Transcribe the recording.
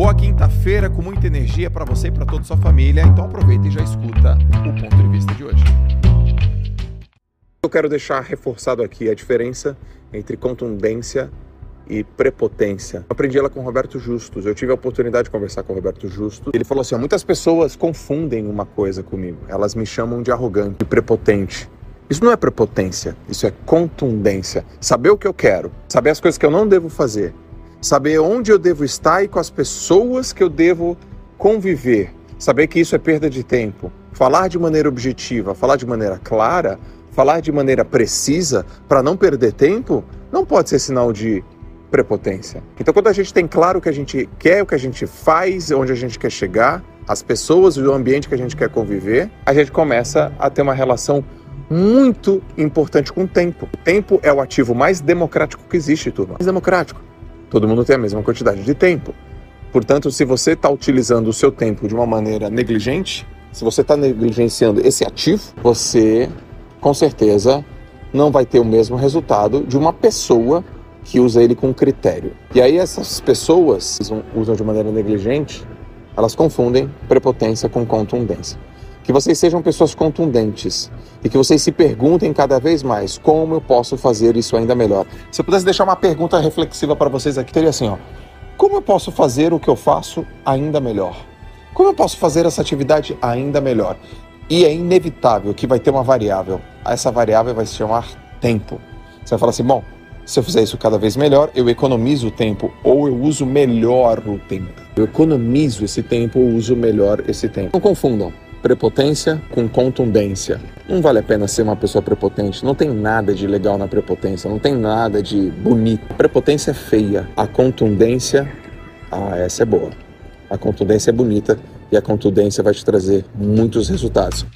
Boa quinta-feira com muita energia para você e para toda a sua família. Então aproveita e já escuta o ponto de vista de hoje. Eu quero deixar reforçado aqui a diferença entre contundência e prepotência. Eu aprendi ela com o Roberto Justus. Eu tive a oportunidade de conversar com o Roberto Justus. Ele falou assim: muitas pessoas confundem uma coisa comigo. Elas me chamam de arrogante, de prepotente. Isso não é prepotência, isso é contundência. Saber o que eu quero, saber as coisas que eu não devo fazer, saber onde eu devo estar e com as pessoas que eu devo conviver, saber que isso é perda de tempo, falar de maneira objetiva, falar de maneira clara, falar de maneira precisa para não perder tempo, não pode ser sinal de prepotência. Então, quando a gente tem claro o que a gente quer, o que a gente faz, onde a gente quer chegar, as pessoas o ambiente que a gente quer conviver, a gente começa a ter uma relação muito importante com o tempo. O tempo é o ativo mais democrático que existe, turma. Mais democrático. Todo mundo tem a mesma quantidade de tempo. Portanto, se você está utilizando o seu tempo de uma maneira negligente, se você está negligenciando esse ativo, você com certeza não vai ter o mesmo resultado de uma pessoa que usa ele com critério. E aí essas pessoas usam, usam de maneira negligente, elas confundem prepotência com contundência. Que vocês sejam pessoas contundentes e que vocês se perguntem cada vez mais como eu posso fazer isso ainda melhor. Se eu pudesse deixar uma pergunta reflexiva para vocês aqui, teria assim, ó: Como eu posso fazer o que eu faço ainda melhor? Como eu posso fazer essa atividade ainda melhor? E é inevitável que vai ter uma variável. Essa variável vai se chamar tempo. Você vai falar assim: bom, se eu fizer isso cada vez melhor, eu economizo o tempo ou eu uso melhor o tempo. Eu economizo esse tempo ou uso melhor esse tempo. Não confundam prepotência com contundência. Não vale a pena ser uma pessoa prepotente. Não tem nada de legal na prepotência, não tem nada de bonito. A prepotência é feia. A contundência, ah, essa é boa. A contundência é bonita e a contundência vai te trazer muitos resultados.